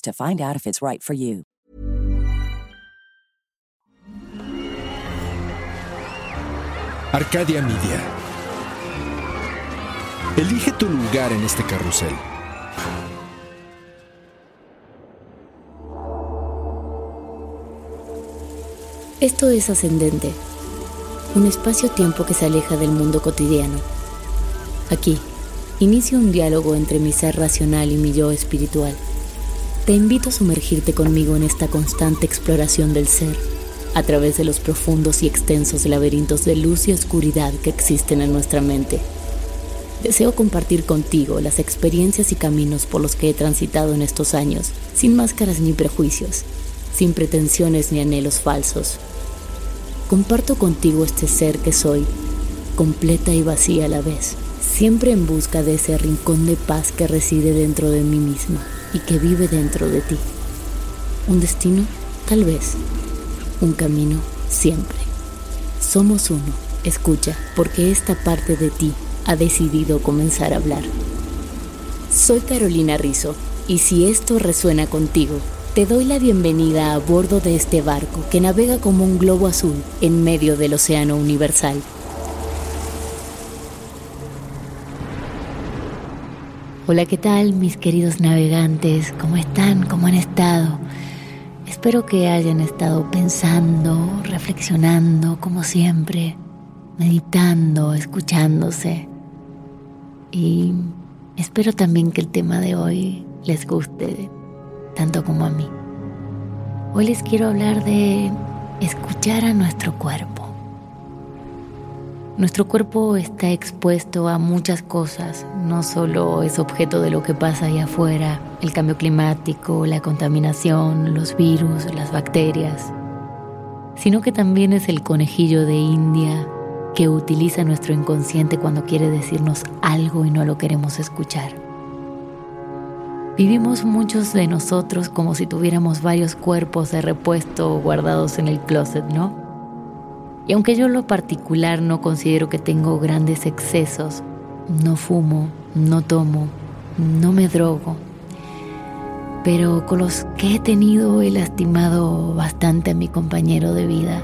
to find out if it's right for you. Arcadia Media. Elige tu lugar en este carrusel. Esto es Ascendente, un espacio-tiempo que se aleja del mundo cotidiano. Aquí, inicio un diálogo entre mi ser racional y mi yo espiritual. Te invito a sumergirte conmigo en esta constante exploración del ser, a través de los profundos y extensos laberintos de luz y oscuridad que existen en nuestra mente. Deseo compartir contigo las experiencias y caminos por los que he transitado en estos años, sin máscaras ni prejuicios, sin pretensiones ni anhelos falsos. Comparto contigo este ser que soy, completa y vacía a la vez, siempre en busca de ese rincón de paz que reside dentro de mí misma y que vive dentro de ti. Un destino, tal vez. Un camino, siempre. Somos uno. Escucha, porque esta parte de ti ha decidido comenzar a hablar. Soy Carolina Rizzo, y si esto resuena contigo, te doy la bienvenida a bordo de este barco que navega como un globo azul en medio del océano universal. Hola, ¿qué tal mis queridos navegantes? ¿Cómo están? ¿Cómo han estado? Espero que hayan estado pensando, reflexionando, como siempre, meditando, escuchándose. Y espero también que el tema de hoy les guste, tanto como a mí. Hoy les quiero hablar de escuchar a nuestro cuerpo. Nuestro cuerpo está expuesto a muchas cosas, no solo es objeto de lo que pasa allá afuera, el cambio climático, la contaminación, los virus, las bacterias, sino que también es el conejillo de India que utiliza nuestro inconsciente cuando quiere decirnos algo y no lo queremos escuchar. Vivimos muchos de nosotros como si tuviéramos varios cuerpos de repuesto guardados en el closet, ¿no? Y aunque yo en lo particular no considero que tengo grandes excesos, no fumo, no tomo, no me drogo, pero con los que he tenido he lastimado bastante a mi compañero de vida.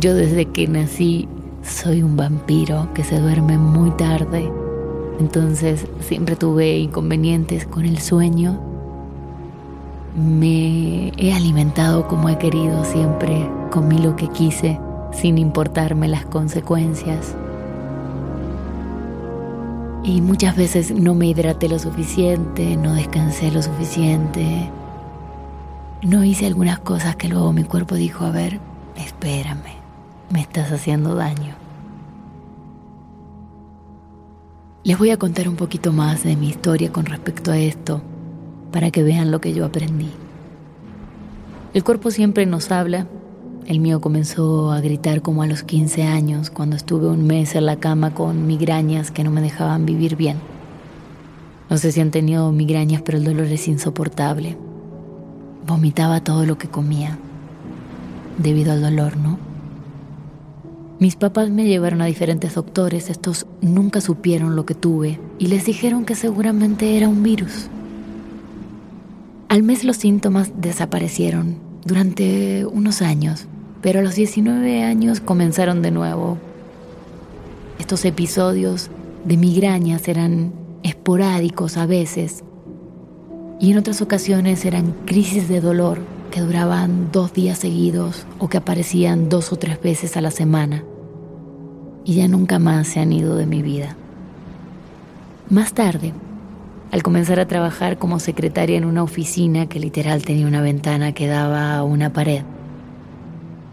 Yo desde que nací soy un vampiro que se duerme muy tarde, entonces siempre tuve inconvenientes con el sueño. Me he alimentado como he querido siempre comí lo que quise sin importarme las consecuencias. Y muchas veces no me hidraté lo suficiente, no descansé lo suficiente. No hice algunas cosas que luego mi cuerpo dijo, a ver, espérame, me estás haciendo daño. Les voy a contar un poquito más de mi historia con respecto a esto, para que vean lo que yo aprendí. El cuerpo siempre nos habla el mío comenzó a gritar como a los 15 años, cuando estuve un mes en la cama con migrañas que no me dejaban vivir bien. No sé si han tenido migrañas, pero el dolor es insoportable. Vomitaba todo lo que comía, debido al dolor, ¿no? Mis papás me llevaron a diferentes doctores, estos nunca supieron lo que tuve y les dijeron que seguramente era un virus. Al mes los síntomas desaparecieron durante unos años pero a los 19 años comenzaron de nuevo. Estos episodios de migrañas eran esporádicos a veces, Y en otras ocasiones eran crisis de dolor que duraban dos días seguidos o que aparecían dos o tres veces a la semana. Y ya nunca más se han ido de mi vida. Más tarde, al comenzar a trabajar como secretaria en una oficina que literal tenía una ventana que daba a una pared,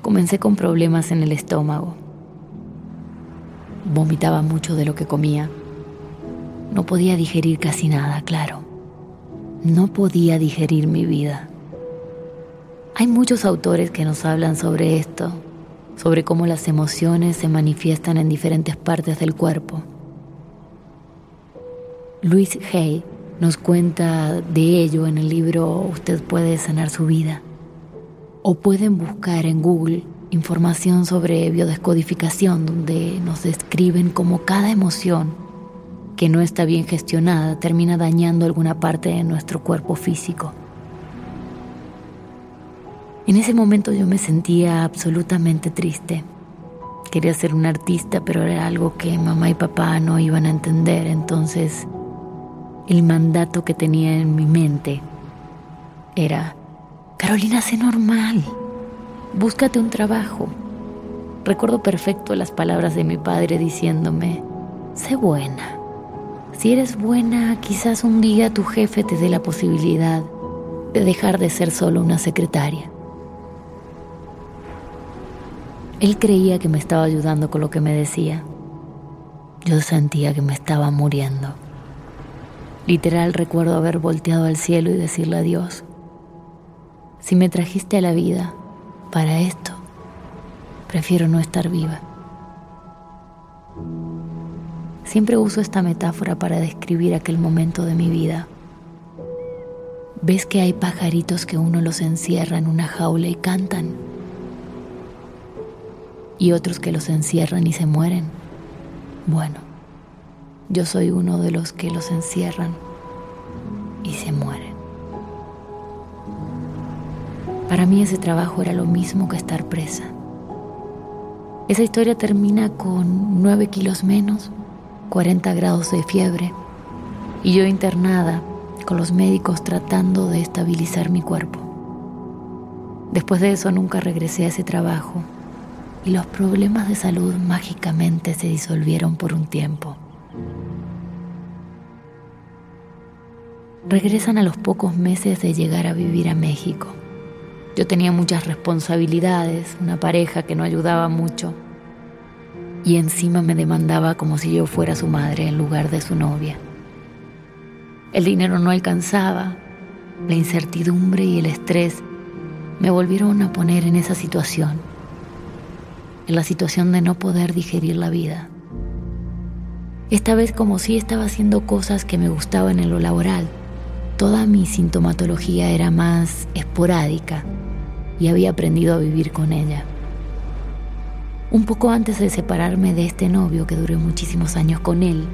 comencé con problemas en el estómago. Vomitaba mucho de lo que comía. No podía digerir casi nada, claro. No podía digerir mi vida. Hay muchos autores que nos hablan sobre esto, sobre cómo las emociones se manifiestan en diferentes partes del cuerpo. Luis Hay nos cuenta de ello en el libro Usted puede sanar su vida. O pueden buscar en Google información sobre biodescodificación donde nos describen cómo cada emoción que no está bien gestionada termina dañando alguna parte de nuestro cuerpo físico. En ese momento yo me sentía absolutamente triste. Quería ser un artista, pero era algo que mamá y papá no iban a entender, entonces el mandato que tenía en mi mente era, Carolina, sé normal, búscate un trabajo. Recuerdo perfecto las palabras de mi padre diciéndome, sé buena. Si eres buena, quizás un día tu jefe te dé la posibilidad de dejar de ser solo una secretaria. Él creía que me estaba ayudando con lo que me decía. Yo sentía que me estaba muriendo. Literal recuerdo haber volteado al cielo y decirle a Dios, si me trajiste a la vida para esto, prefiero no estar viva. Siempre uso esta metáfora para describir aquel momento de mi vida. ¿Ves que hay pajaritos que uno los encierra en una jaula y cantan? Y otros que los encierran y se mueren. Bueno, yo soy uno de los que los encierran y se mueren. Para mí ese trabajo era lo mismo que estar presa. Esa historia termina con 9 kilos menos, 40 grados de fiebre y yo internada con los médicos tratando de estabilizar mi cuerpo. Después de eso nunca regresé a ese trabajo y los problemas de salud mágicamente se disolvieron por un tiempo. Regresan a los pocos meses de llegar a vivir a México. Yo tenía muchas responsabilidades, una pareja que no ayudaba mucho y encima me demandaba como si yo fuera su madre en lugar de su novia. El dinero no alcanzaba, la incertidumbre y el estrés me volvieron a poner en esa situación, en la situación de no poder digerir la vida. Esta vez como si estaba haciendo cosas que me gustaban en lo laboral, toda mi sintomatología era más esporádica y había aprendido a vivir con ella. Un poco antes de separarme de este novio que duré muchísimos años con él,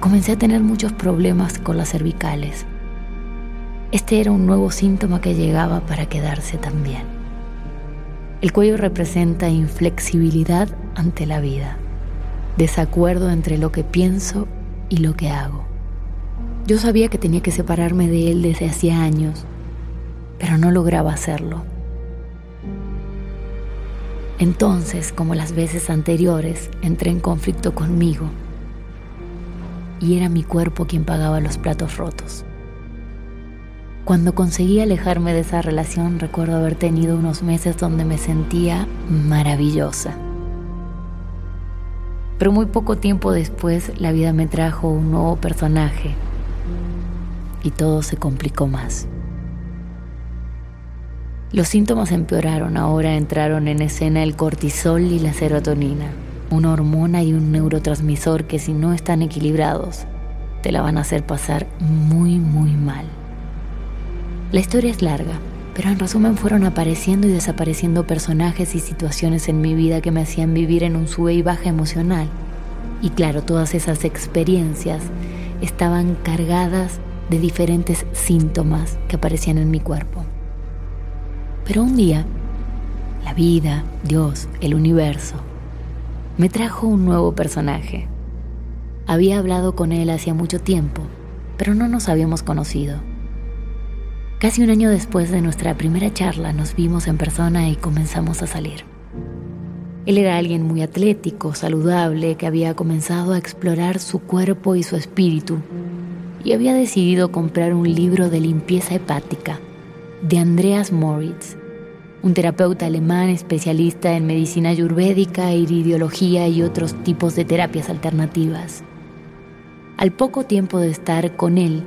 comencé a tener muchos problemas con las cervicales. Este era un nuevo síntoma que llegaba para quedarse también. El cuello representa inflexibilidad ante la vida, desacuerdo entre lo que pienso y lo que hago. Yo sabía que tenía que separarme de él desde hacía años, pero no lograba hacerlo. Entonces, como las veces anteriores, entré en conflicto conmigo y era mi cuerpo quien pagaba los platos rotos. Cuando conseguí alejarme de esa relación, recuerdo haber tenido unos meses donde me sentía maravillosa. Pero muy poco tiempo después la vida me trajo un nuevo personaje y todo se complicó más. Los síntomas empeoraron, ahora entraron en escena el cortisol y la serotonina, una hormona y un neurotransmisor que si no están equilibrados, te la van a hacer pasar muy, muy mal. La historia es larga, pero en resumen fueron apareciendo y desapareciendo personajes y situaciones en mi vida que me hacían vivir en un sube y baja emocional. Y claro, todas esas experiencias estaban cargadas de diferentes síntomas que aparecían en mi cuerpo. Pero un día, la vida, Dios, el universo, me trajo un nuevo personaje. Había hablado con él hacía mucho tiempo, pero no nos habíamos conocido. Casi un año después de nuestra primera charla nos vimos en persona y comenzamos a salir. Él era alguien muy atlético, saludable, que había comenzado a explorar su cuerpo y su espíritu y había decidido comprar un libro de limpieza hepática de Andreas Moritz, un terapeuta alemán especialista en medicina ayurvédica, iridiología y otros tipos de terapias alternativas. Al poco tiempo de estar con él,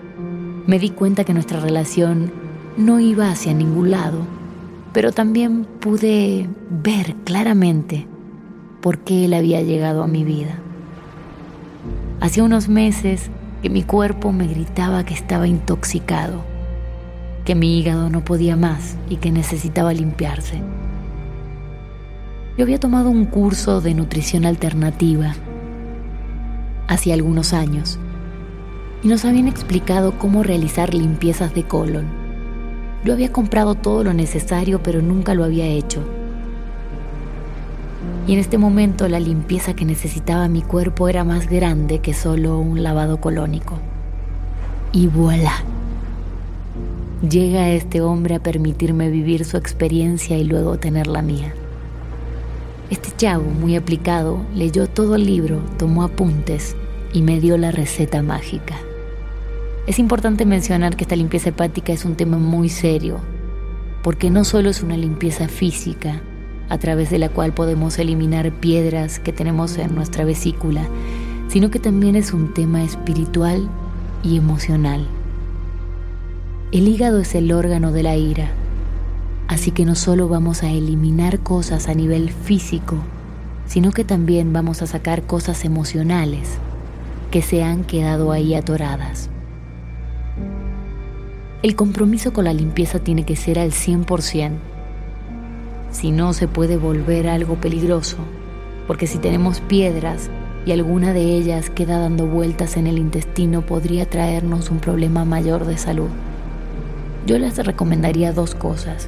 me di cuenta que nuestra relación no iba hacia ningún lado, pero también pude ver claramente por qué él había llegado a mi vida. Hacía unos meses que mi cuerpo me gritaba que estaba intoxicado, que mi hígado no podía más y que necesitaba limpiarse. Yo había tomado un curso de nutrición alternativa hace algunos años y nos habían explicado cómo realizar limpiezas de colon. Yo había comprado todo lo necesario pero nunca lo había hecho. Y en este momento la limpieza que necesitaba mi cuerpo era más grande que solo un lavado colónico. Y voilà. Llega este hombre a permitirme vivir su experiencia y luego tener la mía. Este chavo, muy aplicado, leyó todo el libro, tomó apuntes y me dio la receta mágica. Es importante mencionar que esta limpieza hepática es un tema muy serio, porque no solo es una limpieza física, a través de la cual podemos eliminar piedras que tenemos en nuestra vesícula, sino que también es un tema espiritual y emocional. El hígado es el órgano de la ira, así que no solo vamos a eliminar cosas a nivel físico, sino que también vamos a sacar cosas emocionales que se han quedado ahí atoradas. El compromiso con la limpieza tiene que ser al 100%. Si no, se puede volver algo peligroso, porque si tenemos piedras y alguna de ellas queda dando vueltas en el intestino, podría traernos un problema mayor de salud. Yo les recomendaría dos cosas.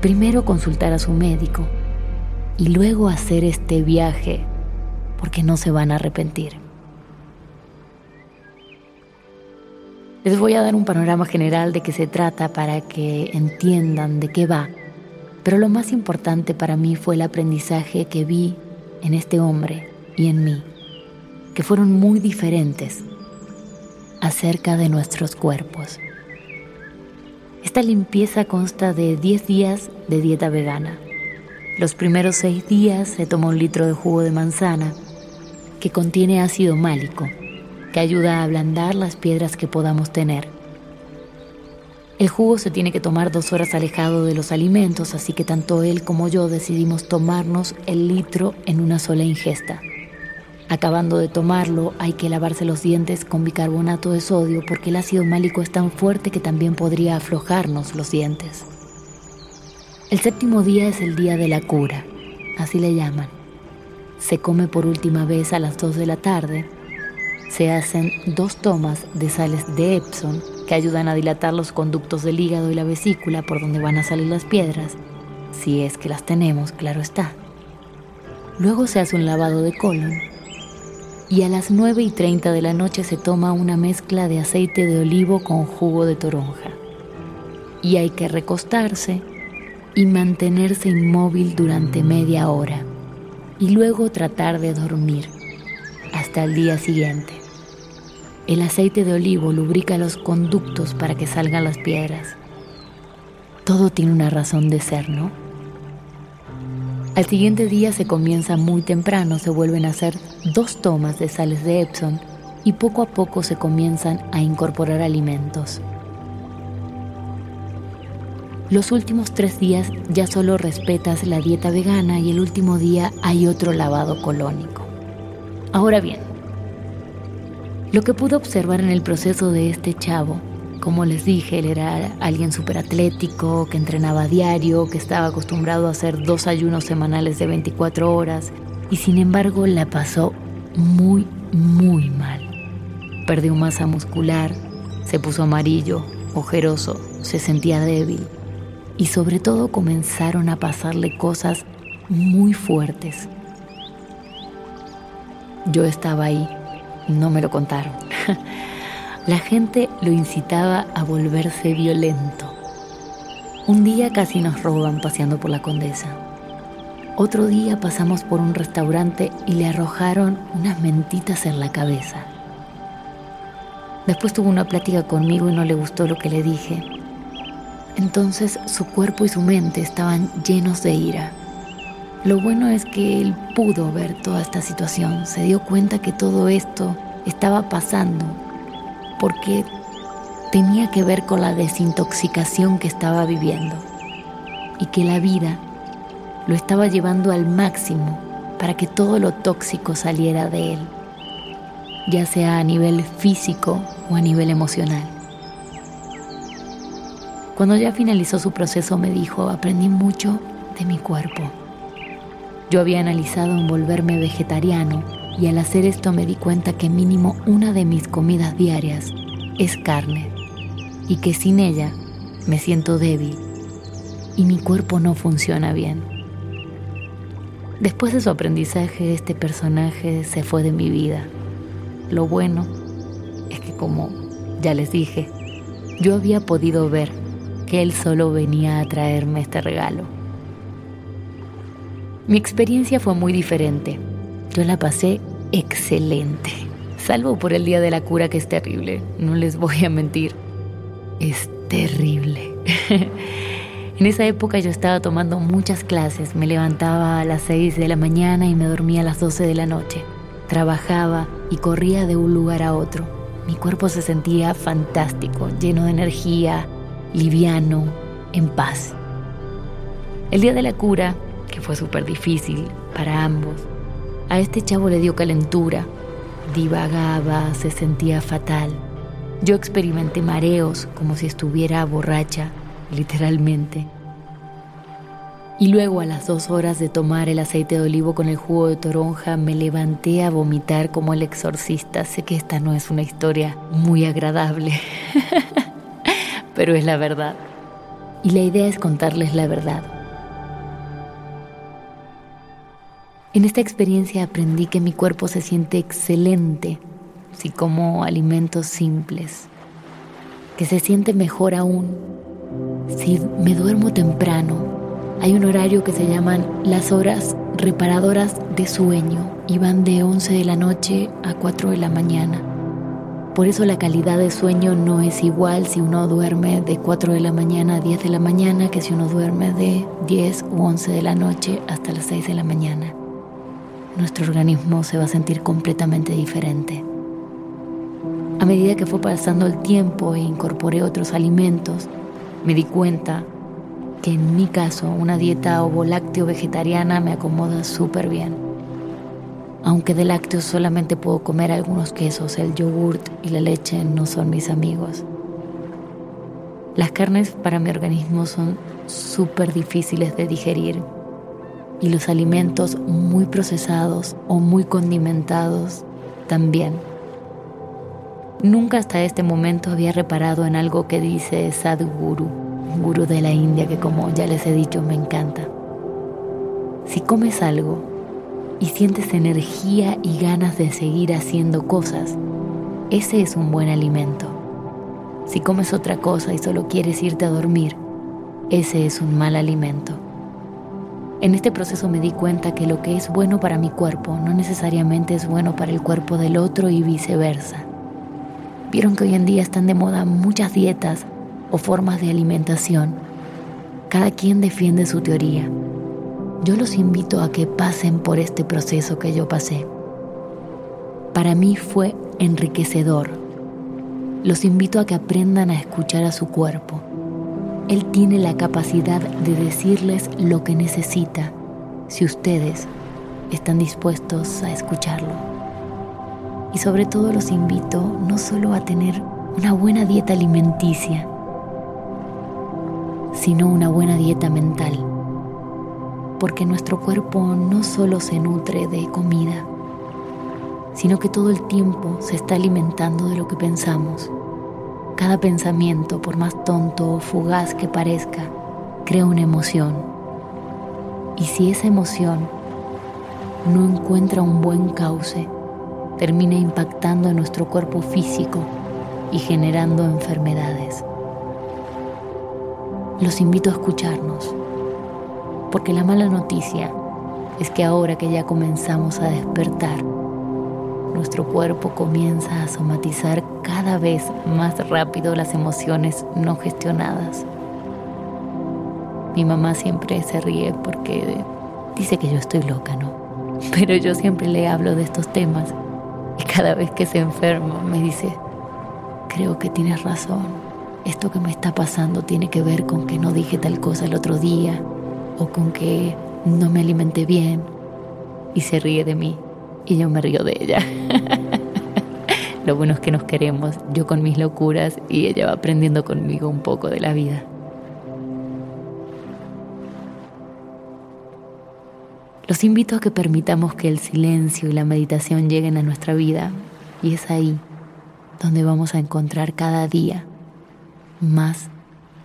Primero, consultar a su médico y luego hacer este viaje, porque no se van a arrepentir. Les voy a dar un panorama general de qué se trata para que entiendan de qué va. Pero lo más importante para mí fue el aprendizaje que vi en este hombre y en mí, que fueron muy diferentes acerca de nuestros cuerpos. Esta limpieza consta de 10 días de dieta vegana. Los primeros 6 días se toma un litro de jugo de manzana que contiene ácido málico que ayuda a ablandar las piedras que podamos tener. El jugo se tiene que tomar dos horas alejado de los alimentos, así que tanto él como yo decidimos tomarnos el litro en una sola ingesta. Acabando de tomarlo, hay que lavarse los dientes con bicarbonato de sodio porque el ácido málico es tan fuerte que también podría aflojarnos los dientes. El séptimo día es el día de la cura, así le llaman. Se come por última vez a las 2 de la tarde se hacen dos tomas de sales de Epsom que ayudan a dilatar los conductos del hígado y la vesícula por donde van a salir las piedras, si es que las tenemos, claro está. Luego se hace un lavado de colon y a las 9 y 30 de la noche se toma una mezcla de aceite de olivo con jugo de toronja. Y hay que recostarse y mantenerse inmóvil durante media hora y luego tratar de dormir hasta el día siguiente. El aceite de olivo lubrica los conductos para que salgan las piedras. Todo tiene una razón de ser, ¿no? Al siguiente día se comienza muy temprano, se vuelven a hacer dos tomas de sales de Epsom y poco a poco se comienzan a incorporar alimentos. Los últimos tres días ya solo respetas la dieta vegana y el último día hay otro lavado colónico. Ahora bien, lo que pude observar en el proceso de este chavo, como les dije, él era alguien súper atlético, que entrenaba a diario, que estaba acostumbrado a hacer dos ayunos semanales de 24 horas y sin embargo la pasó muy, muy mal. Perdió masa muscular, se puso amarillo, ojeroso, se sentía débil y sobre todo comenzaron a pasarle cosas muy fuertes yo estaba ahí, no me lo contaron. La gente lo incitaba a volverse violento. Un día casi nos roban paseando por la condesa. Otro día pasamos por un restaurante y le arrojaron unas mentitas en la cabeza. Después tuvo una plática conmigo y no le gustó lo que le dije. Entonces su cuerpo y su mente estaban llenos de ira. Lo bueno es que él pudo ver toda esta situación, se dio cuenta que todo esto estaba pasando porque tenía que ver con la desintoxicación que estaba viviendo y que la vida lo estaba llevando al máximo para que todo lo tóxico saliera de él, ya sea a nivel físico o a nivel emocional. Cuando ya finalizó su proceso me dijo, aprendí mucho de mi cuerpo. Yo había analizado en volverme vegetariano y al hacer esto me di cuenta que mínimo una de mis comidas diarias es carne y que sin ella me siento débil y mi cuerpo no funciona bien. Después de su aprendizaje, este personaje se fue de mi vida. Lo bueno es que como ya les dije, yo había podido ver que él solo venía a traerme este regalo. Mi experiencia fue muy diferente. Yo la pasé excelente. Salvo por el día de la cura que es terrible. No les voy a mentir. Es terrible. en esa época yo estaba tomando muchas clases. Me levantaba a las 6 de la mañana y me dormía a las 12 de la noche. Trabajaba y corría de un lugar a otro. Mi cuerpo se sentía fantástico, lleno de energía, liviano, en paz. El día de la cura, que fue súper difícil para ambos, a este chavo le dio calentura, divagaba, se sentía fatal. Yo experimenté mareos como si estuviera borracha, literalmente. Y luego a las dos horas de tomar el aceite de olivo con el jugo de toronja me levanté a vomitar como el exorcista. Sé que esta no es una historia muy agradable, pero es la verdad. Y la idea es contarles la verdad. En esta experiencia aprendí que mi cuerpo se siente excelente si como alimentos simples, que se siente mejor aún si me duermo temprano. Hay un horario que se llaman las horas reparadoras de sueño y van de 11 de la noche a 4 de la mañana. Por eso la calidad de sueño no es igual si uno duerme de 4 de la mañana a 10 de la mañana que si uno duerme de 10 u 11 de la noche hasta las 6 de la mañana nuestro organismo se va a sentir completamente diferente. A medida que fue pasando el tiempo e incorporé otros alimentos, me di cuenta que en mi caso una dieta ovo-lácteo vegetariana me acomoda súper bien. Aunque de lácteos solamente puedo comer algunos quesos, el yogurt y la leche no son mis amigos. Las carnes para mi organismo son súper difíciles de digerir y los alimentos muy procesados o muy condimentados también. Nunca hasta este momento había reparado en algo que dice Sadhguru, un gurú de la India que como ya les he dicho me encanta. Si comes algo y sientes energía y ganas de seguir haciendo cosas, ese es un buen alimento. Si comes otra cosa y solo quieres irte a dormir, ese es un mal alimento. En este proceso me di cuenta que lo que es bueno para mi cuerpo no necesariamente es bueno para el cuerpo del otro y viceversa. Vieron que hoy en día están de moda muchas dietas o formas de alimentación. Cada quien defiende su teoría. Yo los invito a que pasen por este proceso que yo pasé. Para mí fue enriquecedor. Los invito a que aprendan a escuchar a su cuerpo él tiene la capacidad de decirles lo que necesita si ustedes están dispuestos a escucharlo. Y sobre todo los invito no solo a tener una buena dieta alimenticia, sino una buena dieta mental. Porque nuestro cuerpo no solo se nutre de comida, sino que todo el tiempo se está alimentando de lo que pensamos. Cada pensamiento, por más tonto o fugaz que parezca, crea una emoción. Y si esa emoción no encuentra un buen cauce, termina impactando en nuestro cuerpo físico y generando enfermedades. Los invito a escucharnos, porque la mala noticia es que ahora que ya comenzamos a despertar, nuestro cuerpo comienza a somatizar cada vez más rápido las emociones no gestionadas. Mi mamá siempre se ríe porque dice que yo estoy loca, ¿no? Pero yo siempre le hablo de estos temas y cada vez que se enferma me dice, creo que tienes razón, esto que me está pasando tiene que ver con que no dije tal cosa el otro día o con que no me alimenté bien y se ríe de mí y yo me río de ella. Lo bueno es que nos queremos, yo con mis locuras y ella va aprendiendo conmigo un poco de la vida. Los invito a que permitamos que el silencio y la meditación lleguen a nuestra vida y es ahí donde vamos a encontrar cada día más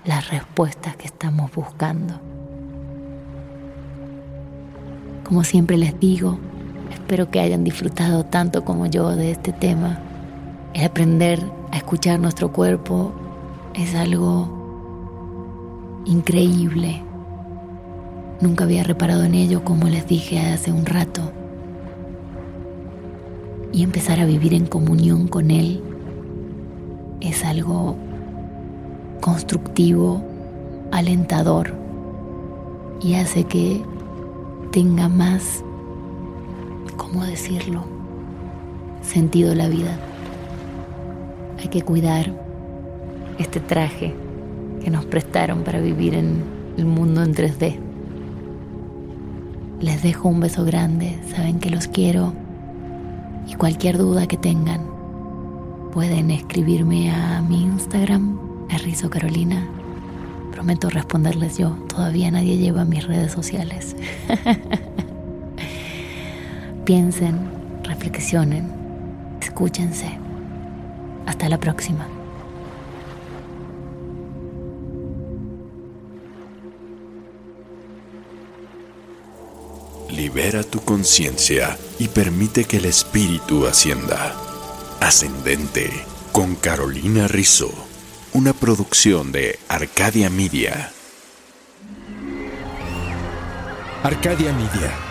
las respuestas que estamos buscando. Como siempre les digo, espero que hayan disfrutado tanto como yo de este tema. El aprender a escuchar nuestro cuerpo es algo increíble. Nunca había reparado en ello como les dije hace un rato. Y empezar a vivir en comunión con Él es algo constructivo, alentador y hace que tenga más, ¿cómo decirlo?, sentido la vida. Hay que cuidar este traje que nos prestaron para vivir en el mundo en 3D. Les dejo un beso grande, saben que los quiero y cualquier duda que tengan pueden escribirme a mi Instagram, Rizo Carolina Prometo responderles yo. Todavía nadie lleva mis redes sociales. Piensen, reflexionen, escúchense. Hasta la próxima. Libera tu conciencia y permite que el espíritu ascienda. Ascendente con Carolina Rizzo una producción de Arcadia Media. Arcadia Media.